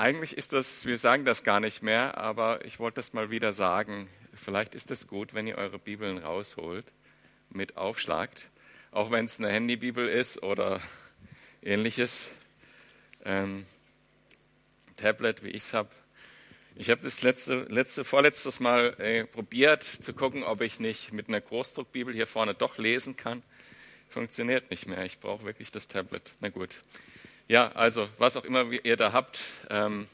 eigentlich ist das, wir sagen das gar nicht mehr, aber ich wollte das mal wieder sagen. Vielleicht ist es gut, wenn ihr eure Bibeln rausholt, mit aufschlagt, auch wenn es eine Handybibel ist oder ähnliches. Ähm, Tablet, wie ich es habe. Ich habe das letzte, letzte, vorletztes Mal äh, probiert zu gucken, ob ich nicht mit einer Großdruckbibel hier vorne doch lesen kann. Funktioniert nicht mehr. Ich brauche wirklich das Tablet. Na gut. Ja, also was auch immer ihr da habt, ähm,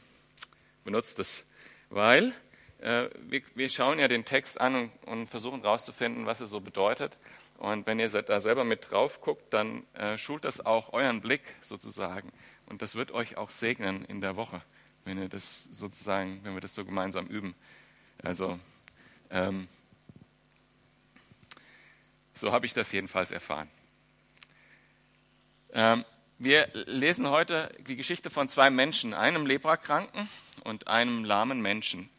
benutzt es. Weil äh, wir, wir, schauen ja den Text an und, und versuchen herauszufinden, was er so bedeutet. Und wenn ihr da selber mit drauf guckt, dann äh, schult das auch euren Blick sozusagen. Und das wird euch auch segnen in der Woche wenn wir das sozusagen, wenn wir das so gemeinsam üben. Also ähm, so habe ich das jedenfalls erfahren. Ähm, wir lesen heute die Geschichte von zwei Menschen, einem Leprakranken und einem lahmen Menschen,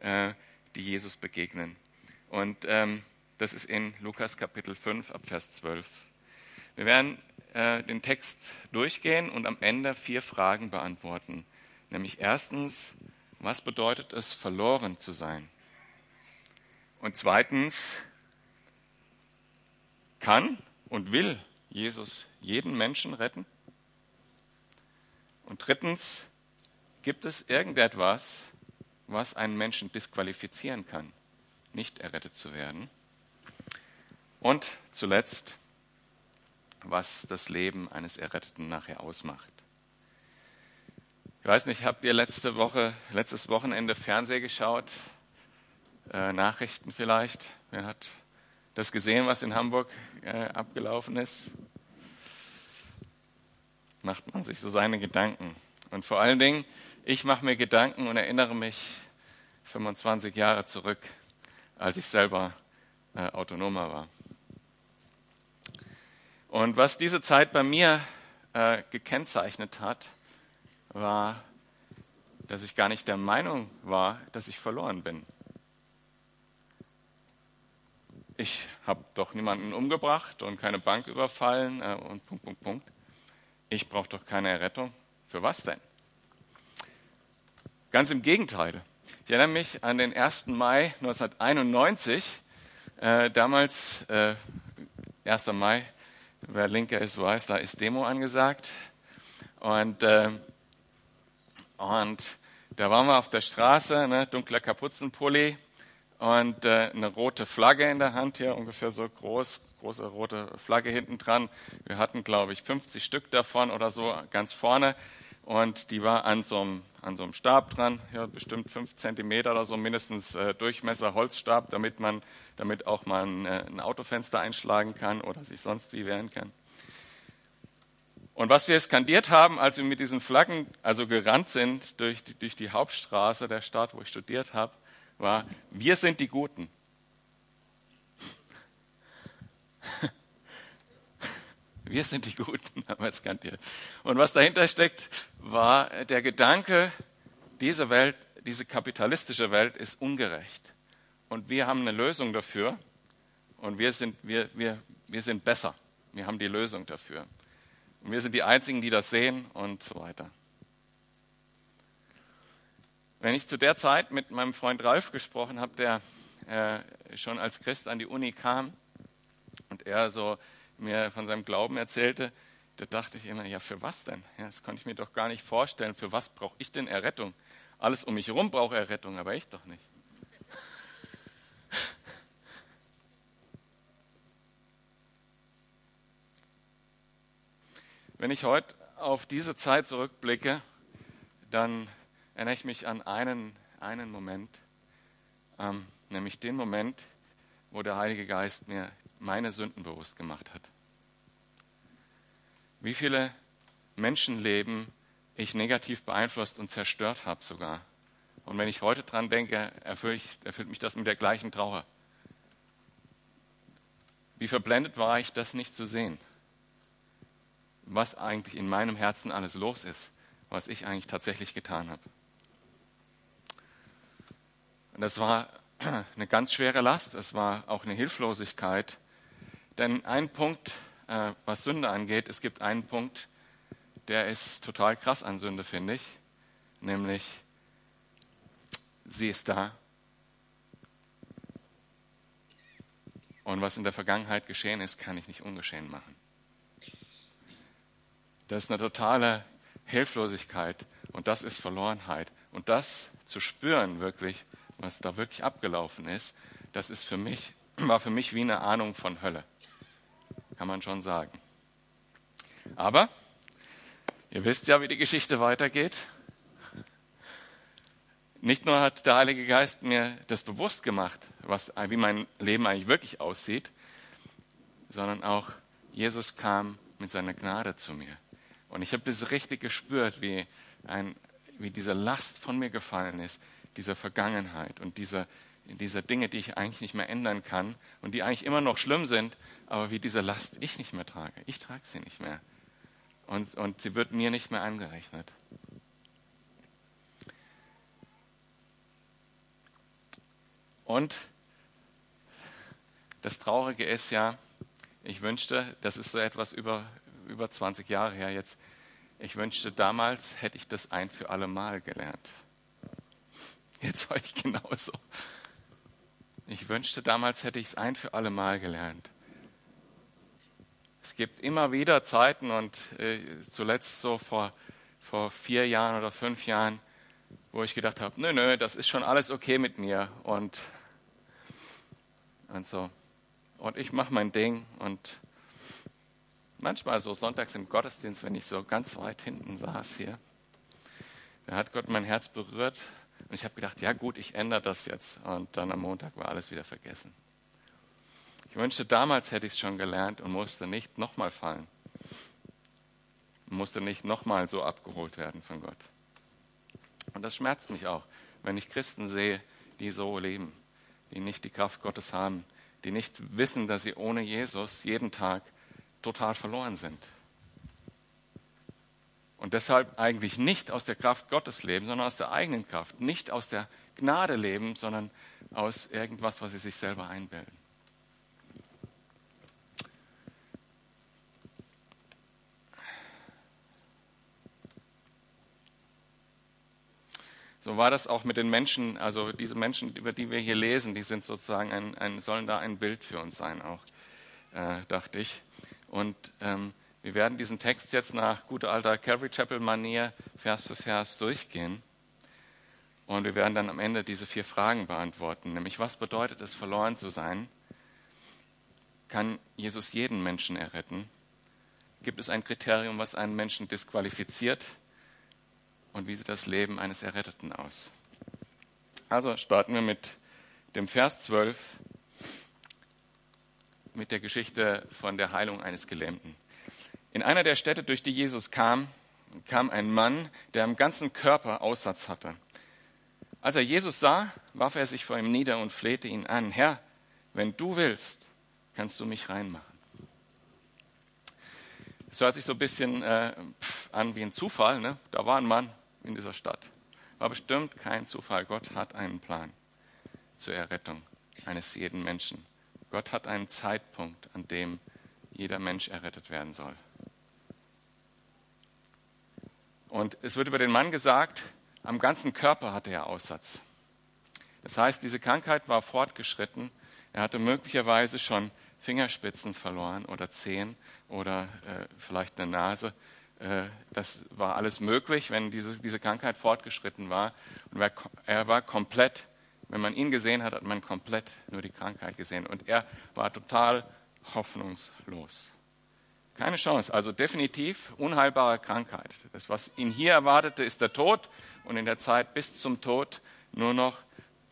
äh, die Jesus begegnen. Und ähm, das ist in Lukas Kapitel 5 ab Vers 12. Wir werden äh, den Text durchgehen und am Ende vier Fragen beantworten. Nämlich erstens, was bedeutet es, verloren zu sein? Und zweitens, kann und will Jesus jeden Menschen retten? Und drittens, gibt es irgendetwas, was einen Menschen disqualifizieren kann, nicht errettet zu werden? Und zuletzt, was das Leben eines Erretteten nachher ausmacht. Ich weiß nicht, habt ihr letzte Woche, letztes Wochenende Fernseh geschaut? Äh, Nachrichten vielleicht? Wer hat das gesehen, was in Hamburg äh, abgelaufen ist? Macht man sich so seine Gedanken. Und vor allen Dingen, ich mache mir Gedanken und erinnere mich 25 Jahre zurück, als ich selber äh, Autonomer war. Und was diese Zeit bei mir äh, gekennzeichnet hat, war, dass ich gar nicht der Meinung war, dass ich verloren bin. Ich habe doch niemanden umgebracht und keine Bank überfallen äh, und Punkt, Punkt, Punkt. Ich brauche doch keine Errettung. Für was denn? Ganz im Gegenteil. Ich erinnere mich an den 1. Mai 1991. Äh, damals, äh, 1. Mai, wer Linker ist, weiß, da ist Demo angesagt. Und äh, und da waren wir auf der Straße, ne, dunkler Kapuzenpulli und äh, eine rote Flagge in der Hand hier, ungefähr so groß, große rote Flagge hinten dran. Wir hatten, glaube ich, 50 Stück davon oder so ganz vorne und die war an so einem, an so einem Stab dran, ja, bestimmt fünf Zentimeter oder so mindestens äh, Durchmesser Holzstab, damit man, damit auch mal ein, äh, ein Autofenster einschlagen kann oder sich sonst wie wehren kann. Und was wir skandiert haben, als wir mit diesen Flaggen also gerannt sind durch die, durch die Hauptstraße der Stadt, wo ich studiert habe, war, wir sind die Guten. Wir sind die Guten, haben wir skandiert. Und was dahinter steckt, war der Gedanke, diese Welt, diese kapitalistische Welt ist ungerecht. Und wir haben eine Lösung dafür. Und wir sind, wir, wir, wir sind besser. Wir haben die Lösung dafür. Und wir sind die Einzigen, die das sehen und so weiter. Wenn ich zu der Zeit mit meinem Freund Ralf gesprochen habe, der äh, schon als Christ an die Uni kam und er so mir von seinem Glauben erzählte, da dachte ich immer, ja, für was denn? Ja, das konnte ich mir doch gar nicht vorstellen. Für was brauche ich denn Errettung? Alles um mich herum braucht Errettung, aber ich doch nicht. Wenn ich heute auf diese Zeit zurückblicke, dann erinnere ich mich an einen, einen Moment, ähm, nämlich den Moment, wo der Heilige Geist mir meine Sünden bewusst gemacht hat. Wie viele Menschenleben ich negativ beeinflusst und zerstört habe sogar. Und wenn ich heute dran denke, erfüllt, erfüllt mich das mit der gleichen Trauer. Wie verblendet war ich, das nicht zu sehen was eigentlich in meinem Herzen alles los ist, was ich eigentlich tatsächlich getan habe. Und das war eine ganz schwere Last, es war auch eine Hilflosigkeit. Denn ein Punkt, äh, was Sünde angeht, es gibt einen Punkt, der ist total krass an Sünde, finde ich. nämlich sie ist da. Und was in der Vergangenheit geschehen ist, kann ich nicht ungeschehen machen. Das ist eine totale Hilflosigkeit und das ist Verlorenheit. Und das zu spüren wirklich, was da wirklich abgelaufen ist, das ist für mich, war für mich wie eine Ahnung von Hölle. Kann man schon sagen. Aber ihr wisst ja, wie die Geschichte weitergeht. Nicht nur hat der Heilige Geist mir das bewusst gemacht, was, wie mein Leben eigentlich wirklich aussieht, sondern auch Jesus kam mit seiner Gnade zu mir. Und ich habe das richtig gespürt, wie, ein, wie diese Last von mir gefallen ist, dieser Vergangenheit und dieser, dieser Dinge, die ich eigentlich nicht mehr ändern kann und die eigentlich immer noch schlimm sind, aber wie diese Last ich nicht mehr trage. Ich trage sie nicht mehr. Und, und sie wird mir nicht mehr angerechnet. Und das Traurige ist ja, ich wünschte, das ist so etwas über, über 20 Jahre her jetzt, ich wünschte, damals hätte ich das ein für alle Mal gelernt. Jetzt war ich genauso. Ich wünschte, damals hätte ich es ein für alle Mal gelernt. Es gibt immer wieder Zeiten und äh, zuletzt so vor, vor vier Jahren oder fünf Jahren, wo ich gedacht habe, nö, nö, das ist schon alles okay mit mir und und so. Und ich mache mein Ding und manchmal so sonntags im Gottesdienst, wenn ich so ganz weit hinten saß hier, da hat Gott mein Herz berührt und ich habe gedacht, ja gut, ich ändere das jetzt. Und dann am Montag war alles wieder vergessen. Ich wünschte, damals hätte ich es schon gelernt und musste nicht nochmal fallen. Musste nicht nochmal so abgeholt werden von Gott. Und das schmerzt mich auch, wenn ich Christen sehe, die so leben die nicht die Kraft Gottes haben, die nicht wissen, dass sie ohne Jesus jeden Tag total verloren sind. Und deshalb eigentlich nicht aus der Kraft Gottes leben, sondern aus der eigenen Kraft. Nicht aus der Gnade leben, sondern aus irgendwas, was sie sich selber einbilden. So war das auch mit den Menschen, also diese Menschen, über die wir hier lesen, die sind sozusagen ein, ein sollen da ein Bild für uns sein, auch, äh, dachte ich. Und ähm, wir werden diesen Text jetzt nach guter alter Calvary Chapel Manier Vers für Vers durchgehen. Und wir werden dann am Ende diese vier Fragen beantworten, nämlich was bedeutet es, verloren zu sein? Kann Jesus jeden Menschen erretten? Gibt es ein Kriterium, was einen Menschen disqualifiziert? und wie sieht das Leben eines Erretteten aus? Also starten wir mit dem Vers 12, mit der Geschichte von der Heilung eines Gelähmten. In einer der Städte, durch die Jesus kam, kam ein Mann, der am ganzen Körper Aussatz hatte. Als er Jesus sah, warf er sich vor ihm nieder und flehte ihn an, Herr, wenn du willst, kannst du mich reinmachen. Es hört sich so ein bisschen äh, an wie ein Zufall. Ne? Da war ein Mann, in dieser Stadt. War bestimmt kein Zufall. Gott hat einen Plan zur Errettung eines jeden Menschen. Gott hat einen Zeitpunkt, an dem jeder Mensch errettet werden soll. Und es wird über den Mann gesagt, am ganzen Körper hatte er Aussatz. Das heißt, diese Krankheit war fortgeschritten. Er hatte möglicherweise schon Fingerspitzen verloren oder Zehen oder äh, vielleicht eine Nase. Äh, das war alles möglich, wenn diese, diese Krankheit fortgeschritten war. Und er war komplett, wenn man ihn gesehen hat, hat man komplett nur die Krankheit gesehen. Und er war total hoffnungslos. Keine Chance, also definitiv unheilbare Krankheit. Das, was ihn hier erwartete, ist der Tod und in der Zeit bis zum Tod nur noch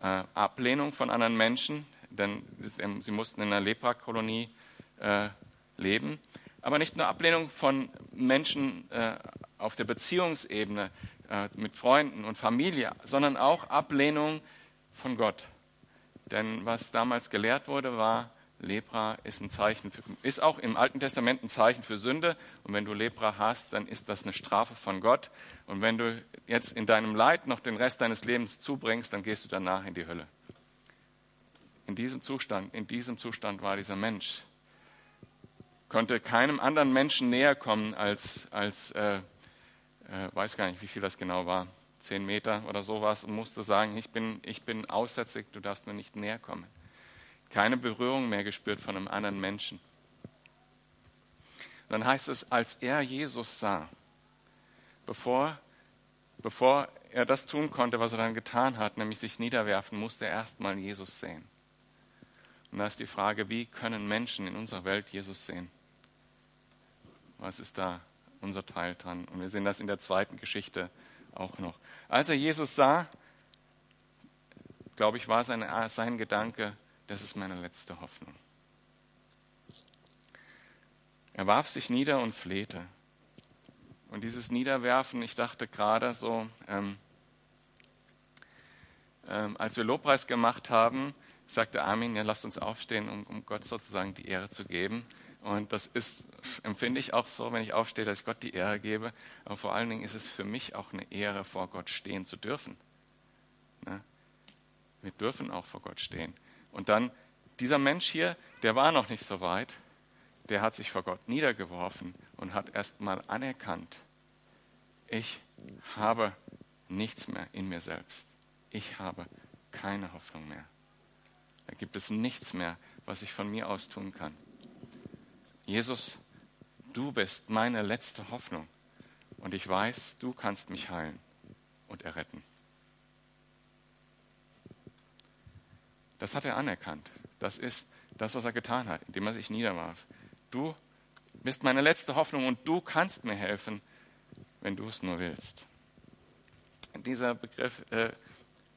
äh, Ablehnung von anderen Menschen, denn sie mussten in einer Leprakolonie äh, leben aber nicht nur Ablehnung von Menschen äh, auf der Beziehungsebene äh, mit Freunden und Familie, sondern auch Ablehnung von Gott. Denn was damals gelehrt wurde, war, Lepra ist ein Zeichen, für, ist auch im Alten Testament ein Zeichen für Sünde. Und wenn du Lepra hast, dann ist das eine Strafe von Gott. Und wenn du jetzt in deinem Leid noch den Rest deines Lebens zubringst, dann gehst du danach in die Hölle. In diesem Zustand, in diesem Zustand war dieser Mensch konnte keinem anderen Menschen näher kommen als, als äh, äh, weiß gar nicht, wie viel das genau war, zehn Meter oder sowas, und musste sagen, ich bin, ich bin aussätzig, du darfst mir nicht näher kommen. Keine Berührung mehr gespürt von einem anderen Menschen. Und dann heißt es, als er Jesus sah, bevor, bevor er das tun konnte, was er dann getan hat, nämlich sich niederwerfen, musste er erstmal Jesus sehen. Und da ist die Frage, wie können Menschen in unserer Welt Jesus sehen? Was ist da unser Teil dran? Und wir sehen das in der zweiten Geschichte auch noch. Als er Jesus sah, glaube ich, war sein, sein Gedanke, das ist meine letzte Hoffnung. Er warf sich nieder und flehte. Und dieses Niederwerfen, ich dachte gerade so, ähm, ähm, als wir Lobpreis gemacht haben, sagte Armin, ja, lasst uns aufstehen, um, um Gott sozusagen die Ehre zu geben. Und das ist, empfinde ich auch so, wenn ich aufstehe, dass ich Gott die Ehre gebe. Aber vor allen Dingen ist es für mich auch eine Ehre, vor Gott stehen zu dürfen. Ne? Wir dürfen auch vor Gott stehen. Und dann, dieser Mensch hier, der war noch nicht so weit, der hat sich vor Gott niedergeworfen und hat erst mal anerkannt, ich habe nichts mehr in mir selbst. Ich habe keine Hoffnung mehr. Da gibt es nichts mehr, was ich von mir aus tun kann. Jesus, du bist meine letzte Hoffnung und ich weiß, du kannst mich heilen und erretten. Das hat er anerkannt. Das ist das, was er getan hat, indem er sich niederwarf. Du bist meine letzte Hoffnung und du kannst mir helfen, wenn du es nur willst. Dieser Begriff, äh,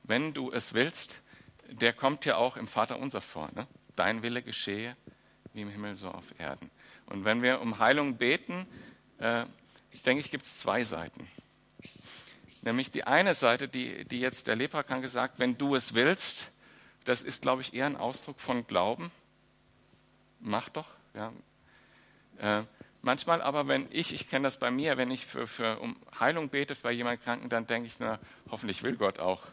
wenn du es willst, der kommt ja auch im Vater unser vor. Ne? Dein Wille geschehe, wie im Himmel so auf Erden. Und wenn wir um Heilung beten, äh, ich denke ich, gibt es zwei Seiten. Nämlich die eine Seite, die, die jetzt der Leprakranke sagt, wenn du es willst, das ist, glaube ich, eher ein Ausdruck von Glauben. Mach doch. Ja. Äh, manchmal aber, wenn ich, ich kenne das bei mir, wenn ich für, für um Heilung bete bei jemandem Kranken, dann denke ich, na, hoffentlich will Gott auch.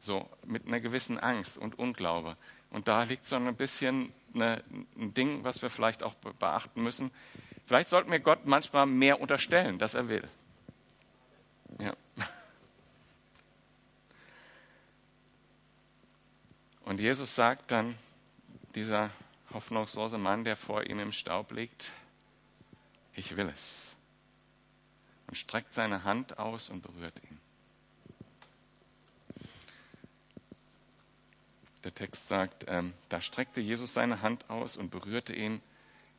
So, mit einer gewissen Angst und Unglaube. Und da liegt so ein bisschen eine, ein Ding, was wir vielleicht auch beachten müssen. Vielleicht sollten wir Gott manchmal mehr unterstellen, dass er will. Und Jesus sagt dann, dieser hoffnungslose Mann, der vor ihm im Staub liegt, ich will es. Und streckt seine Hand aus und berührt ihn. Der Text sagt, ähm, da streckte Jesus seine Hand aus und berührte ihn.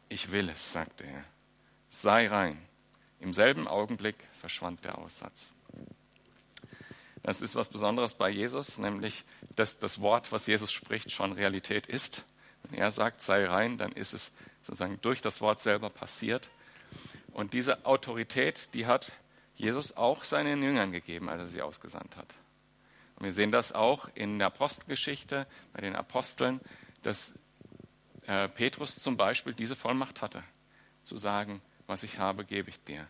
Ich will es, sagte er. Sei rein. Im selben Augenblick verschwand der Aussatz. Das ist was Besonderes bei Jesus, nämlich dass das Wort, was Jesus spricht, schon Realität ist. Wenn er sagt, sei rein, dann ist es sozusagen durch das Wort selber passiert. Und diese Autorität, die hat Jesus auch seinen Jüngern gegeben, als er sie ausgesandt hat. Und wir sehen das auch in der Apostelgeschichte bei den Aposteln, dass äh, Petrus zum Beispiel diese Vollmacht hatte, zu sagen, was ich habe, gebe ich dir.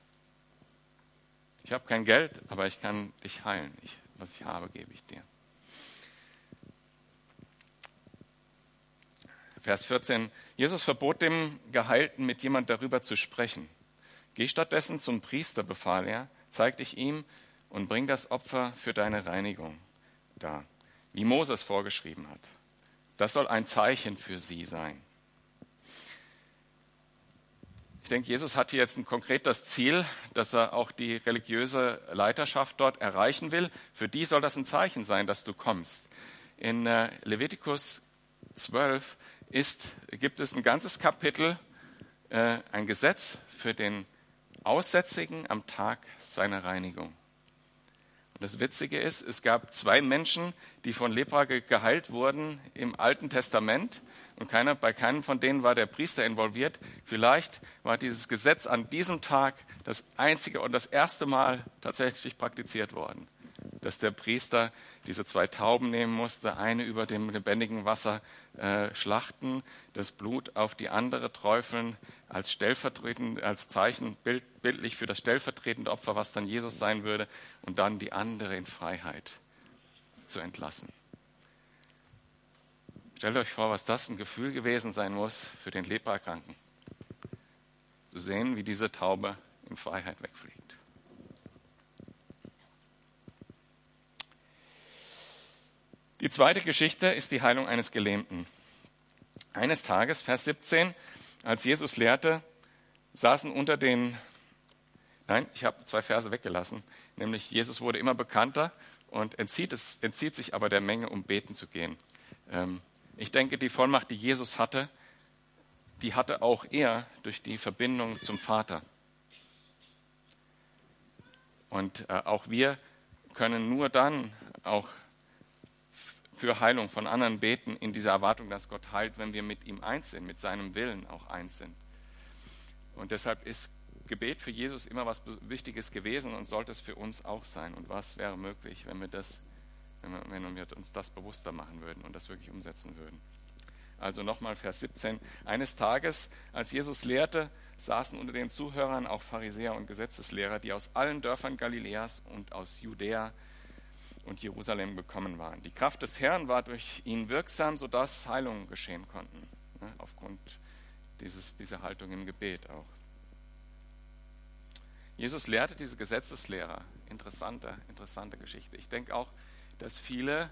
Ich habe kein Geld, aber ich kann dich heilen. Ich, was ich habe, gebe ich dir. Vers 14. Jesus verbot dem Geheilten, mit jemand darüber zu sprechen. Geh stattdessen zum Priester, befahl er, zeig dich ihm und bring das Opfer für deine Reinigung da, wie Moses vorgeschrieben hat. Das soll ein Zeichen für sie sein. Ich denke, Jesus hat hier jetzt ein konkret das Ziel, dass er auch die religiöse Leiterschaft dort erreichen will. Für die soll das ein Zeichen sein, dass du kommst. In äh, Levitikus 12 ist, gibt es ein ganzes Kapitel, äh, ein Gesetz für den Aussätzigen am Tag seiner Reinigung. Und das Witzige ist, es gab zwei Menschen, die von Lepra geheilt wurden im Alten Testament. Und keiner, bei keinem von denen war der Priester involviert. Vielleicht war dieses Gesetz an diesem Tag das einzige und das erste Mal tatsächlich praktiziert worden. Dass der Priester diese zwei Tauben nehmen musste, eine über dem lebendigen Wasser äh, schlachten, das Blut auf die andere träufeln, als stellvertretend, als Zeichen bild, bildlich für das stellvertretende Opfer, was dann Jesus sein würde, und dann die andere in Freiheit zu entlassen. Stellt euch vor, was das ein Gefühl gewesen sein muss für den Leprakranken. Zu sehen, wie diese Taube in Freiheit wegfliegt. Die zweite Geschichte ist die Heilung eines Gelähmten. Eines Tages, Vers 17, als Jesus lehrte, saßen unter den, nein, ich habe zwei Verse weggelassen, nämlich Jesus wurde immer bekannter und entzieht, es, entzieht sich aber der Menge, um beten zu gehen. Ähm, ich denke, die Vollmacht, die Jesus hatte, die hatte auch er durch die Verbindung zum Vater. Und äh, auch wir können nur dann auch für Heilung von anderen beten, in dieser Erwartung, dass Gott heilt, wenn wir mit ihm eins sind, mit seinem Willen auch eins sind. Und deshalb ist Gebet für Jesus immer was Wichtiges gewesen und sollte es für uns auch sein. Und was wäre möglich, wenn wir, das, wenn wir, uns das bewusster machen würden und das wirklich umsetzen würden? Also nochmal Vers 17. Eines Tages, als Jesus lehrte, saßen unter den Zuhörern auch Pharisäer und Gesetzeslehrer, die aus allen Dörfern Galiläas und aus Judäa und Jerusalem gekommen waren. Die Kraft des Herrn war durch ihn wirksam, sodass Heilungen geschehen konnten, ne, aufgrund dieses, dieser Haltung im Gebet auch. Jesus lehrte diese Gesetzeslehrer. Interessante, interessante Geschichte. Ich denke auch, dass viele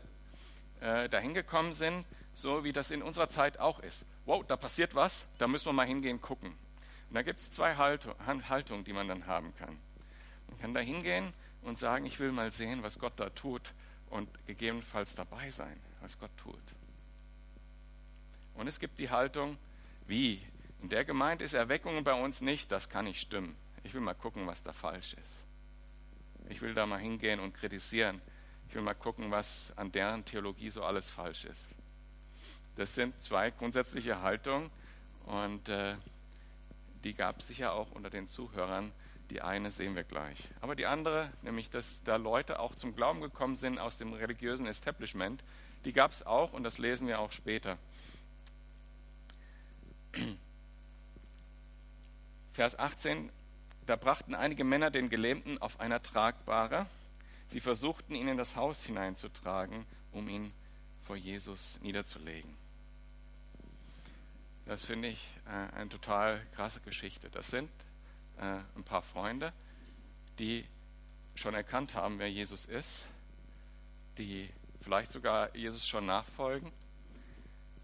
äh, dahin gekommen sind, so wie das in unserer Zeit auch ist. Wow, da passiert was, da müssen wir mal hingehen, gucken. Und da gibt es zwei Haltungen, die man dann haben kann. Man kann da hingehen und sagen, ich will mal sehen, was Gott da tut und gegebenenfalls dabei sein, was Gott tut. Und es gibt die Haltung, wie? In der Gemeinde ist Erweckung bei uns nicht, das kann nicht stimmen. Ich will mal gucken, was da falsch ist. Ich will da mal hingehen und kritisieren. Ich will mal gucken, was an deren Theologie so alles falsch ist. Das sind zwei grundsätzliche Haltungen und äh, die gab es sicher auch unter den Zuhörern. Die eine sehen wir gleich. Aber die andere, nämlich dass da Leute auch zum Glauben gekommen sind aus dem religiösen Establishment, die gab es auch und das lesen wir auch später. Vers 18, da brachten einige Männer den Gelähmten auf einer Tragbare. Sie versuchten ihn in das Haus hineinzutragen, um ihn vor Jesus niederzulegen. Das finde ich äh, eine total krasse Geschichte. Das sind äh, ein paar Freunde, die schon erkannt haben, wer Jesus ist, die vielleicht sogar Jesus schon nachfolgen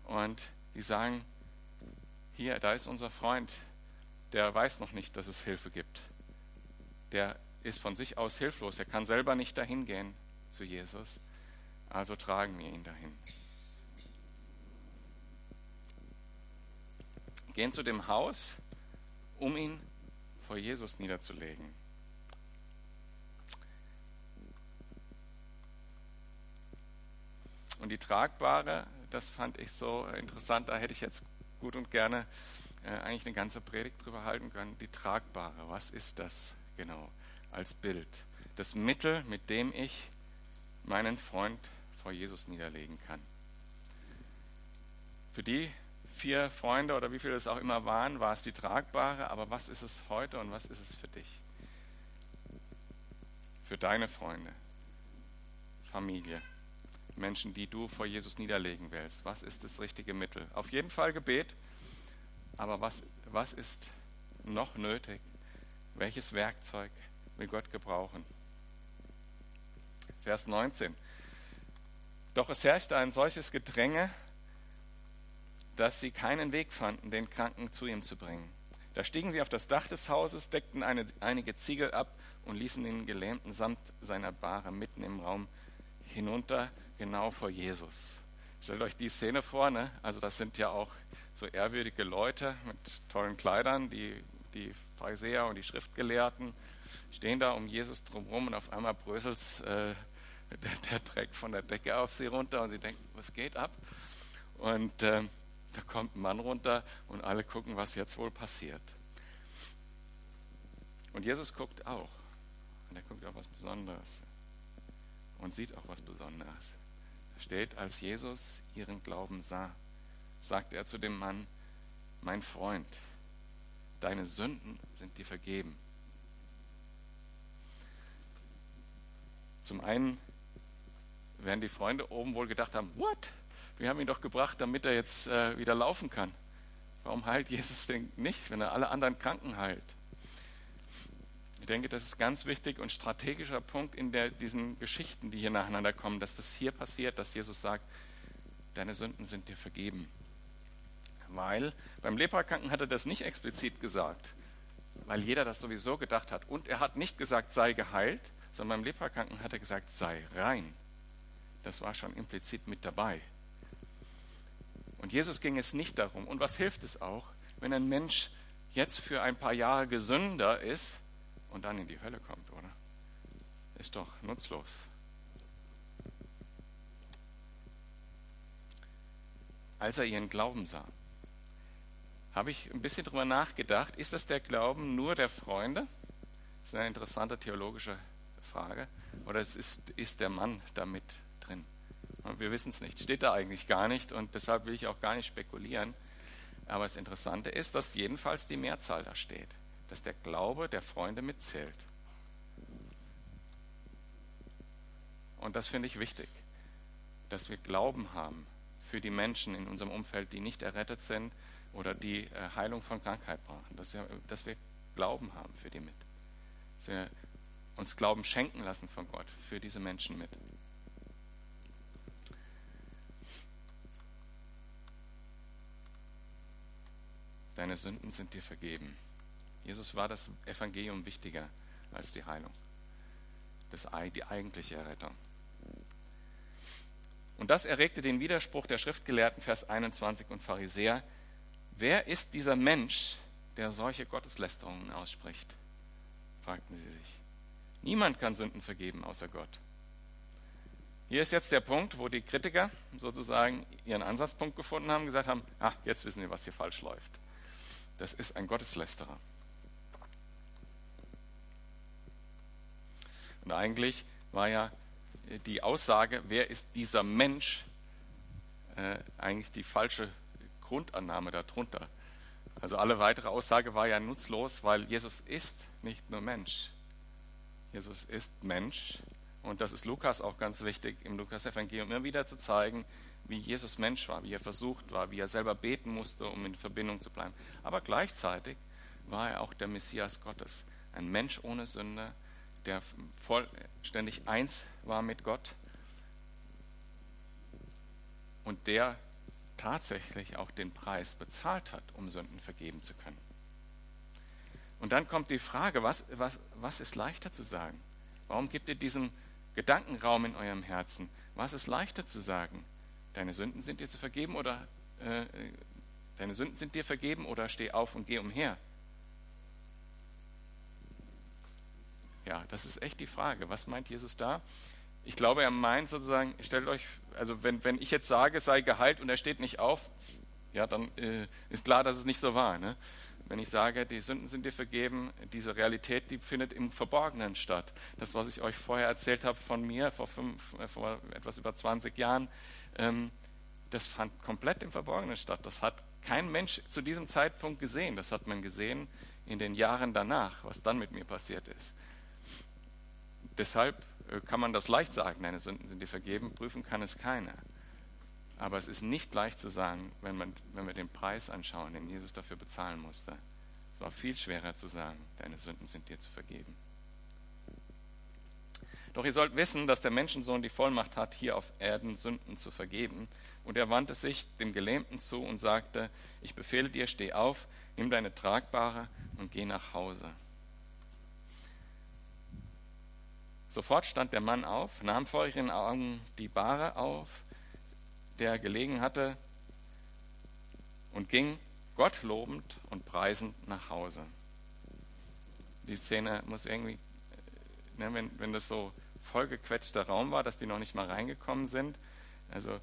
und die sagen, hier, da ist unser Freund, der weiß noch nicht, dass es Hilfe gibt. Der ist von sich aus hilflos, er kann selber nicht dahin gehen zu Jesus, also tragen wir ihn dahin. gehen zu dem Haus, um ihn vor Jesus niederzulegen. Und die Tragbare, das fand ich so interessant, da hätte ich jetzt gut und gerne äh, eigentlich eine ganze Predigt drüber halten können. Die Tragbare, was ist das genau als Bild? Das Mittel, mit dem ich meinen Freund vor Jesus niederlegen kann. Für die vier Freunde oder wie viele es auch immer waren, war es die tragbare, aber was ist es heute und was ist es für dich? Für deine Freunde, Familie, Menschen, die du vor Jesus niederlegen willst. Was ist das richtige Mittel? Auf jeden Fall Gebet, aber was, was ist noch nötig? Welches Werkzeug will Gott gebrauchen? Vers 19. Doch es herrschte ein solches Gedränge dass sie keinen Weg fanden, den Kranken zu ihm zu bringen. Da stiegen sie auf das Dach des Hauses, deckten eine, einige Ziegel ab und ließen den Gelähmten samt seiner Bahre mitten im Raum hinunter, genau vor Jesus. Stellt euch die Szene vor, ne? also das sind ja auch so ehrwürdige Leute mit tollen Kleidern, die, die Pharisäer und die Schriftgelehrten stehen da um Jesus drumherum und auf einmal bröselt äh, der, der Dreck von der Decke auf sie runter und sie denken, was geht ab? Und äh, da kommt ein Mann runter und alle gucken, was jetzt wohl passiert. Und Jesus guckt auch. Und er guckt auch was Besonderes. Und sieht auch was Besonderes. Da steht, als Jesus ihren Glauben sah, sagte er zu dem Mann, mein Freund, deine Sünden sind dir vergeben. Zum einen werden die Freunde oben wohl gedacht haben, what? Wir haben ihn doch gebracht, damit er jetzt äh, wieder laufen kann. Warum heilt Jesus denn nicht, wenn er alle anderen Kranken heilt? denke, das ist ganz wichtig und strategischer Punkt in der, diesen Geschichten, die hier nacheinander kommen, dass das hier passiert, dass Jesus sagt, deine Sünden sind dir vergeben. Weil beim Leprakranken hat er das nicht explizit gesagt, weil jeder das sowieso gedacht hat. Und er hat nicht gesagt, sei geheilt, sondern beim Leprakranken hat er gesagt, sei rein. Das war schon implizit mit dabei. Und Jesus ging es nicht darum. Und was hilft es auch, wenn ein Mensch jetzt für ein paar Jahre gesünder ist und dann in die Hölle kommt, oder? Ist doch nutzlos. Als er ihren Glauben sah, habe ich ein bisschen drüber nachgedacht, ist das der Glauben nur der Freunde? Das ist eine interessante theologische Frage. Oder ist, ist der Mann damit drin? Wir wissen es nicht. Steht da eigentlich gar nicht und deshalb will ich auch gar nicht spekulieren. Aber das Interessante ist, dass jedenfalls die Mehrzahl da steht, dass der Glaube der Freunde mitzählt. Und das finde ich wichtig, dass wir Glauben haben für die Menschen in unserem Umfeld, die nicht errettet sind oder die äh, Heilung von Krankheit brauchen. Dass wir, dass wir Glauben haben für die mit. Dass wir uns Glauben schenken lassen von Gott für diese Menschen mit. Deine Sünden sind dir vergeben. Jesus war das Evangelium wichtiger als die Heilung, das, die eigentliche Errettung. Und das erregte den Widerspruch der Schriftgelehrten, Vers 21 und Pharisäer. Wer ist dieser Mensch, der solche Gotteslästerungen ausspricht? fragten sie sich. Niemand kann Sünden vergeben außer Gott. Hier ist jetzt der Punkt, wo die Kritiker sozusagen ihren Ansatzpunkt gefunden haben, gesagt haben, ah, jetzt wissen wir, was hier falsch läuft. Das ist ein Gotteslästerer. Und eigentlich war ja die Aussage, wer ist dieser Mensch, äh, eigentlich die falsche Grundannahme darunter. Also alle weitere Aussage war ja nutzlos, weil Jesus ist nicht nur Mensch. Jesus ist Mensch. Und das ist Lukas auch ganz wichtig, im Lukas-Evangelium immer wieder zu zeigen, wie Jesus Mensch war, wie er versucht war, wie er selber beten musste, um in Verbindung zu bleiben. Aber gleichzeitig war er auch der Messias Gottes. Ein Mensch ohne Sünde, der vollständig eins war mit Gott und der tatsächlich auch den Preis bezahlt hat, um Sünden vergeben zu können. Und dann kommt die Frage, was, was, was ist leichter zu sagen? Warum gibt ihr diesen Gedankenraum in eurem Herzen? Was ist leichter zu sagen? Deine Sünden sind dir zu vergeben oder äh, deine Sünden sind dir vergeben oder steh auf und geh umher? Ja, das ist echt die Frage. Was meint Jesus da? Ich glaube, er meint sozusagen, stellt euch, also wenn, wenn ich jetzt sage, sei geheilt und er steht nicht auf, ja, dann äh, ist klar, dass es nicht so war. Ne? Wenn ich sage, die Sünden sind dir vergeben, diese Realität, die findet im Verborgenen statt. Das, was ich euch vorher erzählt habe von mir vor, fünf, äh, vor etwas über 20 Jahren, ähm, das fand komplett im Verborgenen statt. Das hat kein Mensch zu diesem Zeitpunkt gesehen. Das hat man gesehen in den Jahren danach, was dann mit mir passiert ist. Deshalb äh, kann man das leicht sagen, deine Sünden sind dir vergeben, prüfen kann es keiner. Aber es ist nicht leicht zu sagen, wenn, man, wenn wir den Preis anschauen, den Jesus dafür bezahlen musste. Es war viel schwerer zu sagen, deine Sünden sind dir zu vergeben. Doch ihr sollt wissen, dass der Menschensohn die Vollmacht hat, hier auf Erden Sünden zu vergeben. Und er wandte sich dem Gelähmten zu und sagte, ich befehle dir, steh auf, nimm deine Tragbare und geh nach Hause. Sofort stand der Mann auf, nahm vor ihren Augen die Bahre auf, der gelegen hatte, und ging Gott lobend und preisend nach Hause. Die Szene muss irgendwie, ne, wenn, wenn das so vollgequetschter Raum war, dass die noch nicht mal reingekommen sind, also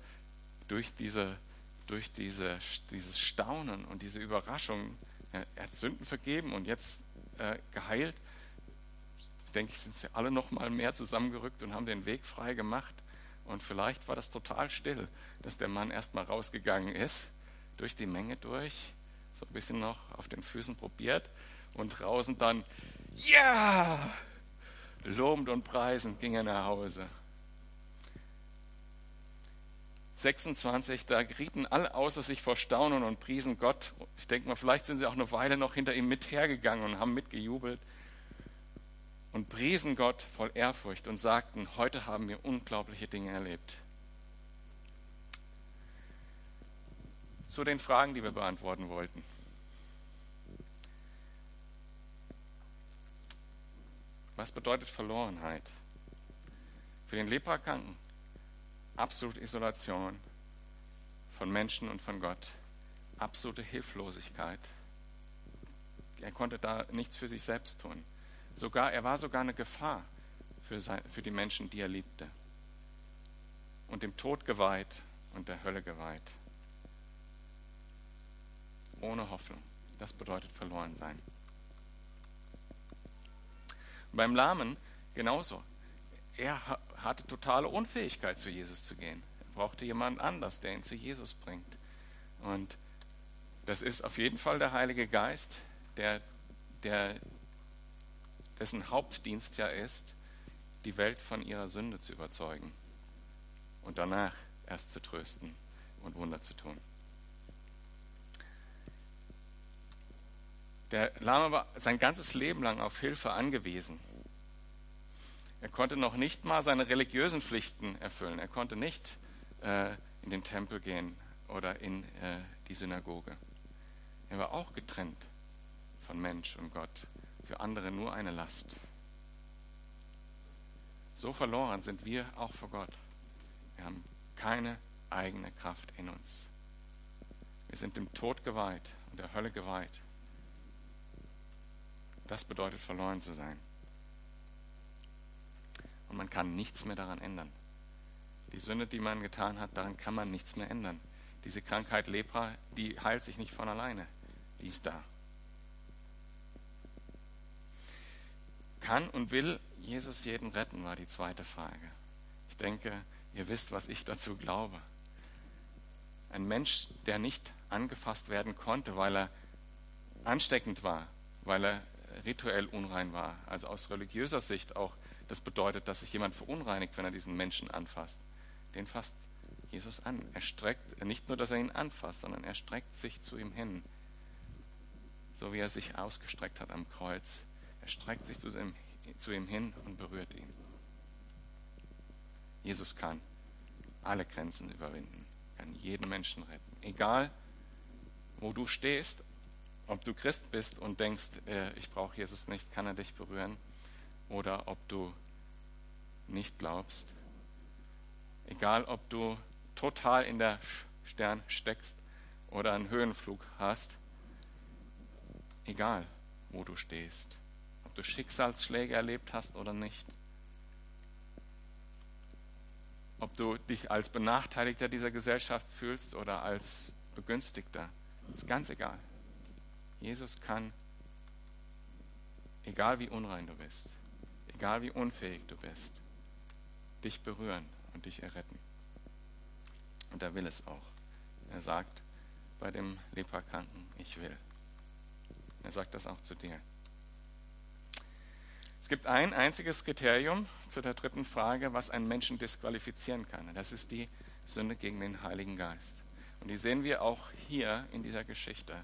durch, diese, durch diese, dieses Staunen und diese Überraschung, er hat Sünden vergeben und jetzt äh, geheilt, denke ich, sind sie alle noch mal mehr zusammengerückt und haben den Weg frei gemacht. Und vielleicht war das total still, dass der Mann erst mal rausgegangen ist, durch die Menge durch, so ein bisschen noch auf den Füßen probiert und draußen dann, ja, lobend und preisend ging er nach Hause. 26, da gerieten alle außer sich vor Staunen und priesen Gott. Ich denke mal, vielleicht sind sie auch eine Weile noch hinter ihm mit hergegangen und haben mitgejubelt. Und priesen Gott voll Ehrfurcht und sagten, heute haben wir unglaubliche Dinge erlebt. Zu den Fragen, die wir beantworten wollten. Was bedeutet Verlorenheit? Für den Leprakranken absolute Isolation von Menschen und von Gott, absolute Hilflosigkeit. Er konnte da nichts für sich selbst tun. Sogar, er war sogar eine Gefahr für, sein, für die Menschen, die er liebte. Und dem Tod geweiht und der Hölle geweiht. Ohne Hoffnung. Das bedeutet verloren sein. Beim Lahmen genauso. Er hatte totale Unfähigkeit, zu Jesus zu gehen. Er brauchte jemand anders, der ihn zu Jesus bringt. Und das ist auf jeden Fall der Heilige Geist, der, der, dessen Hauptdienst ja ist, die Welt von ihrer Sünde zu überzeugen und danach erst zu trösten und Wunder zu tun. Der Lama war sein ganzes Leben lang auf Hilfe angewiesen. Er konnte noch nicht mal seine religiösen Pflichten erfüllen. Er konnte nicht äh, in den Tempel gehen oder in äh, die Synagoge. Er war auch getrennt von Mensch und Gott. Für andere nur eine Last. So verloren sind wir auch vor Gott. Wir haben keine eigene Kraft in uns. Wir sind dem Tod geweiht und der Hölle geweiht. Das bedeutet verloren zu sein. Und man kann nichts mehr daran ändern. Die Sünde, die man getan hat, daran kann man nichts mehr ändern. Diese Krankheit Lepra, die heilt sich nicht von alleine. Die ist da. Kann und will Jesus jeden retten, war die zweite Frage. Ich denke, ihr wisst, was ich dazu glaube. Ein Mensch, der nicht angefasst werden konnte, weil er ansteckend war, weil er rituell unrein war, also aus religiöser Sicht auch das bedeutet, dass sich jemand verunreinigt, wenn er diesen Menschen anfasst. Den fasst Jesus an. Er streckt, nicht nur, dass er ihn anfasst, sondern er streckt sich zu ihm hin. So wie er sich ausgestreckt hat am Kreuz. Er streckt sich zu ihm, hin und berührt ihn. Jesus kann alle Grenzen überwinden, kann jeden Menschen retten. Egal, wo du stehst, ob du Christ bist und denkst, äh, ich brauche Jesus nicht, kann er dich berühren oder ob du nicht glaubst. Egal, ob du total in der Stern steckst oder einen Höhenflug hast, egal, wo du stehst, du Schicksalsschläge erlebt hast oder nicht, ob du dich als Benachteiligter dieser Gesellschaft fühlst oder als Begünstigter, ist ganz egal. Jesus kann, egal wie unrein du bist, egal wie unfähig du bist, dich berühren und dich erretten. Und er will es auch. Er sagt bei dem Leprakranken, ich will. Er sagt das auch zu dir. Es gibt ein einziges Kriterium zu der dritten Frage, was einen Menschen disqualifizieren kann. Das ist die Sünde gegen den Heiligen Geist. Und die sehen wir auch hier in dieser Geschichte.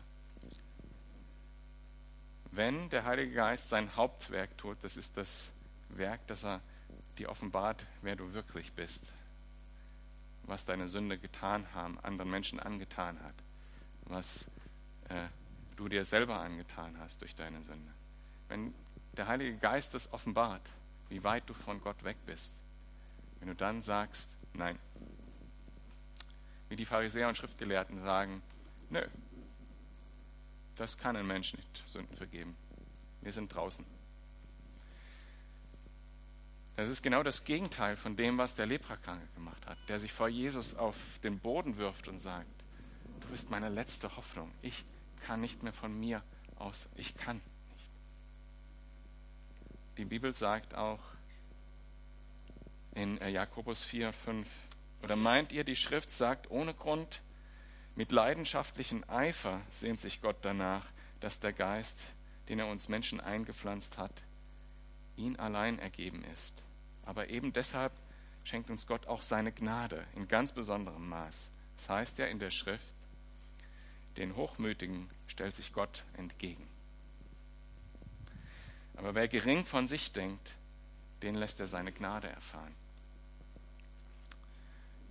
Wenn der Heilige Geist sein Hauptwerk tut, das ist das Werk, das er dir offenbart, wer du wirklich bist, was deine Sünde getan haben, anderen Menschen angetan hat, was äh, du dir selber angetan hast durch deine Sünde. Wenn der Heilige Geist das offenbart, wie weit du von Gott weg bist, wenn du dann sagst, nein, wie die Pharisäer und Schriftgelehrten sagen, nö, das kann ein Mensch nicht Sünden vergeben. Wir sind draußen. Das ist genau das Gegenteil von dem, was der Leprakranke gemacht hat, der sich vor Jesus auf den Boden wirft und sagt, du bist meine letzte Hoffnung. Ich kann nicht mehr von mir aus, ich kann. Die Bibel sagt auch in äh, Jakobus 4, 5, oder meint ihr, die Schrift sagt ohne Grund, mit leidenschaftlichem Eifer sehnt sich Gott danach, dass der Geist, den er uns Menschen eingepflanzt hat, ihn allein ergeben ist. Aber eben deshalb schenkt uns Gott auch seine Gnade in ganz besonderem Maß. Das heißt ja in der Schrift, den Hochmütigen stellt sich Gott entgegen. Aber wer gering von sich denkt, den lässt er seine Gnade erfahren.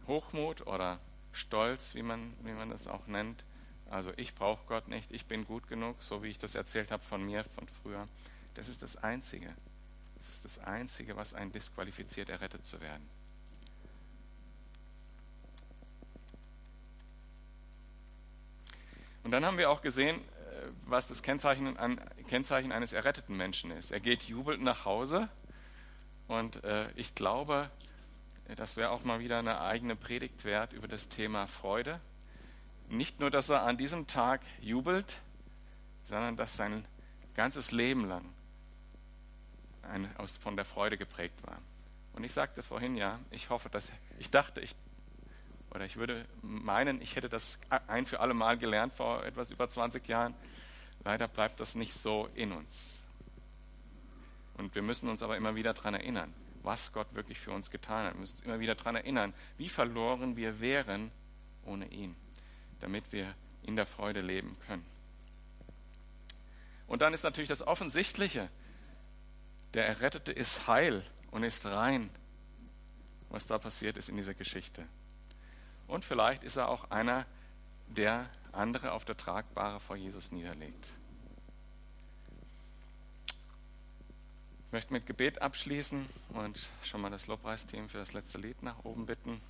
Hochmut oder Stolz, wie man, wie man das auch nennt, also ich brauche Gott nicht, ich bin gut genug, so wie ich das erzählt habe von mir von früher, das ist das Einzige. Das ist das Einzige, was einen disqualifiziert, errettet zu werden. Und dann haben wir auch gesehen, was das Kennzeichen, Kennzeichen eines erretteten Menschen ist. Er geht jubelnd nach Hause und äh, ich glaube, das wäre auch mal wieder eine eigene Predigt wert über das Thema Freude. Nicht nur, dass er an diesem Tag jubelt, sondern dass sein ganzes Leben lang ein, aus, von der Freude geprägt war. Und ich sagte vorhin ja, ich hoffe, dass ich dachte, ich oder ich würde meinen, ich hätte das ein für alle Mal gelernt vor etwas über 20 Jahren. Leider bleibt das nicht so in uns. Und wir müssen uns aber immer wieder daran erinnern, was Gott wirklich für uns getan hat. Wir müssen uns immer wieder daran erinnern, wie verloren wir wären ohne ihn, damit wir in der Freude leben können. Und dann ist natürlich das Offensichtliche, der Errettete ist heil und ist rein, was da passiert ist in dieser Geschichte. Und vielleicht ist er auch einer, der andere auf der Tragbare vor Jesus niederlegt. Ich möchte mit Gebet abschließen und schon mal das Lobpreisteam für das letzte Lied nach oben bitten.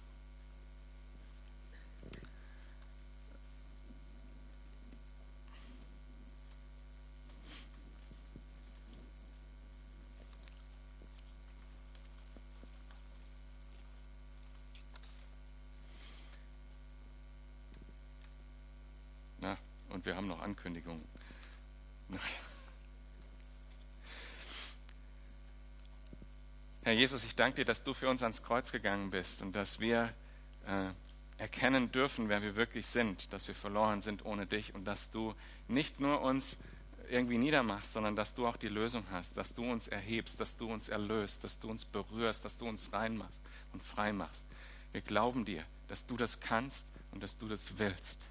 Und wir haben noch Ankündigungen. Herr Jesus, ich danke dir, dass du für uns ans Kreuz gegangen bist und dass wir äh, erkennen dürfen, wer wir wirklich sind, dass wir verloren sind ohne dich und dass du nicht nur uns irgendwie niedermachst, sondern dass du auch die Lösung hast, dass du uns erhebst, dass du uns erlöst, dass du uns berührst, dass du uns reinmachst und frei machst. Wir glauben dir, dass du das kannst und dass du das willst.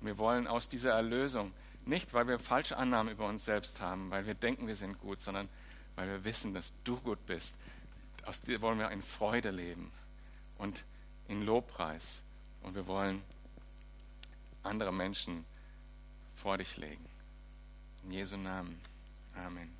Wir wollen aus dieser Erlösung, nicht weil wir falsche Annahmen über uns selbst haben, weil wir denken, wir sind gut, sondern weil wir wissen, dass du gut bist. Aus dir wollen wir in Freude leben und in Lobpreis. Und wir wollen andere Menschen vor dich legen. In Jesu Namen. Amen.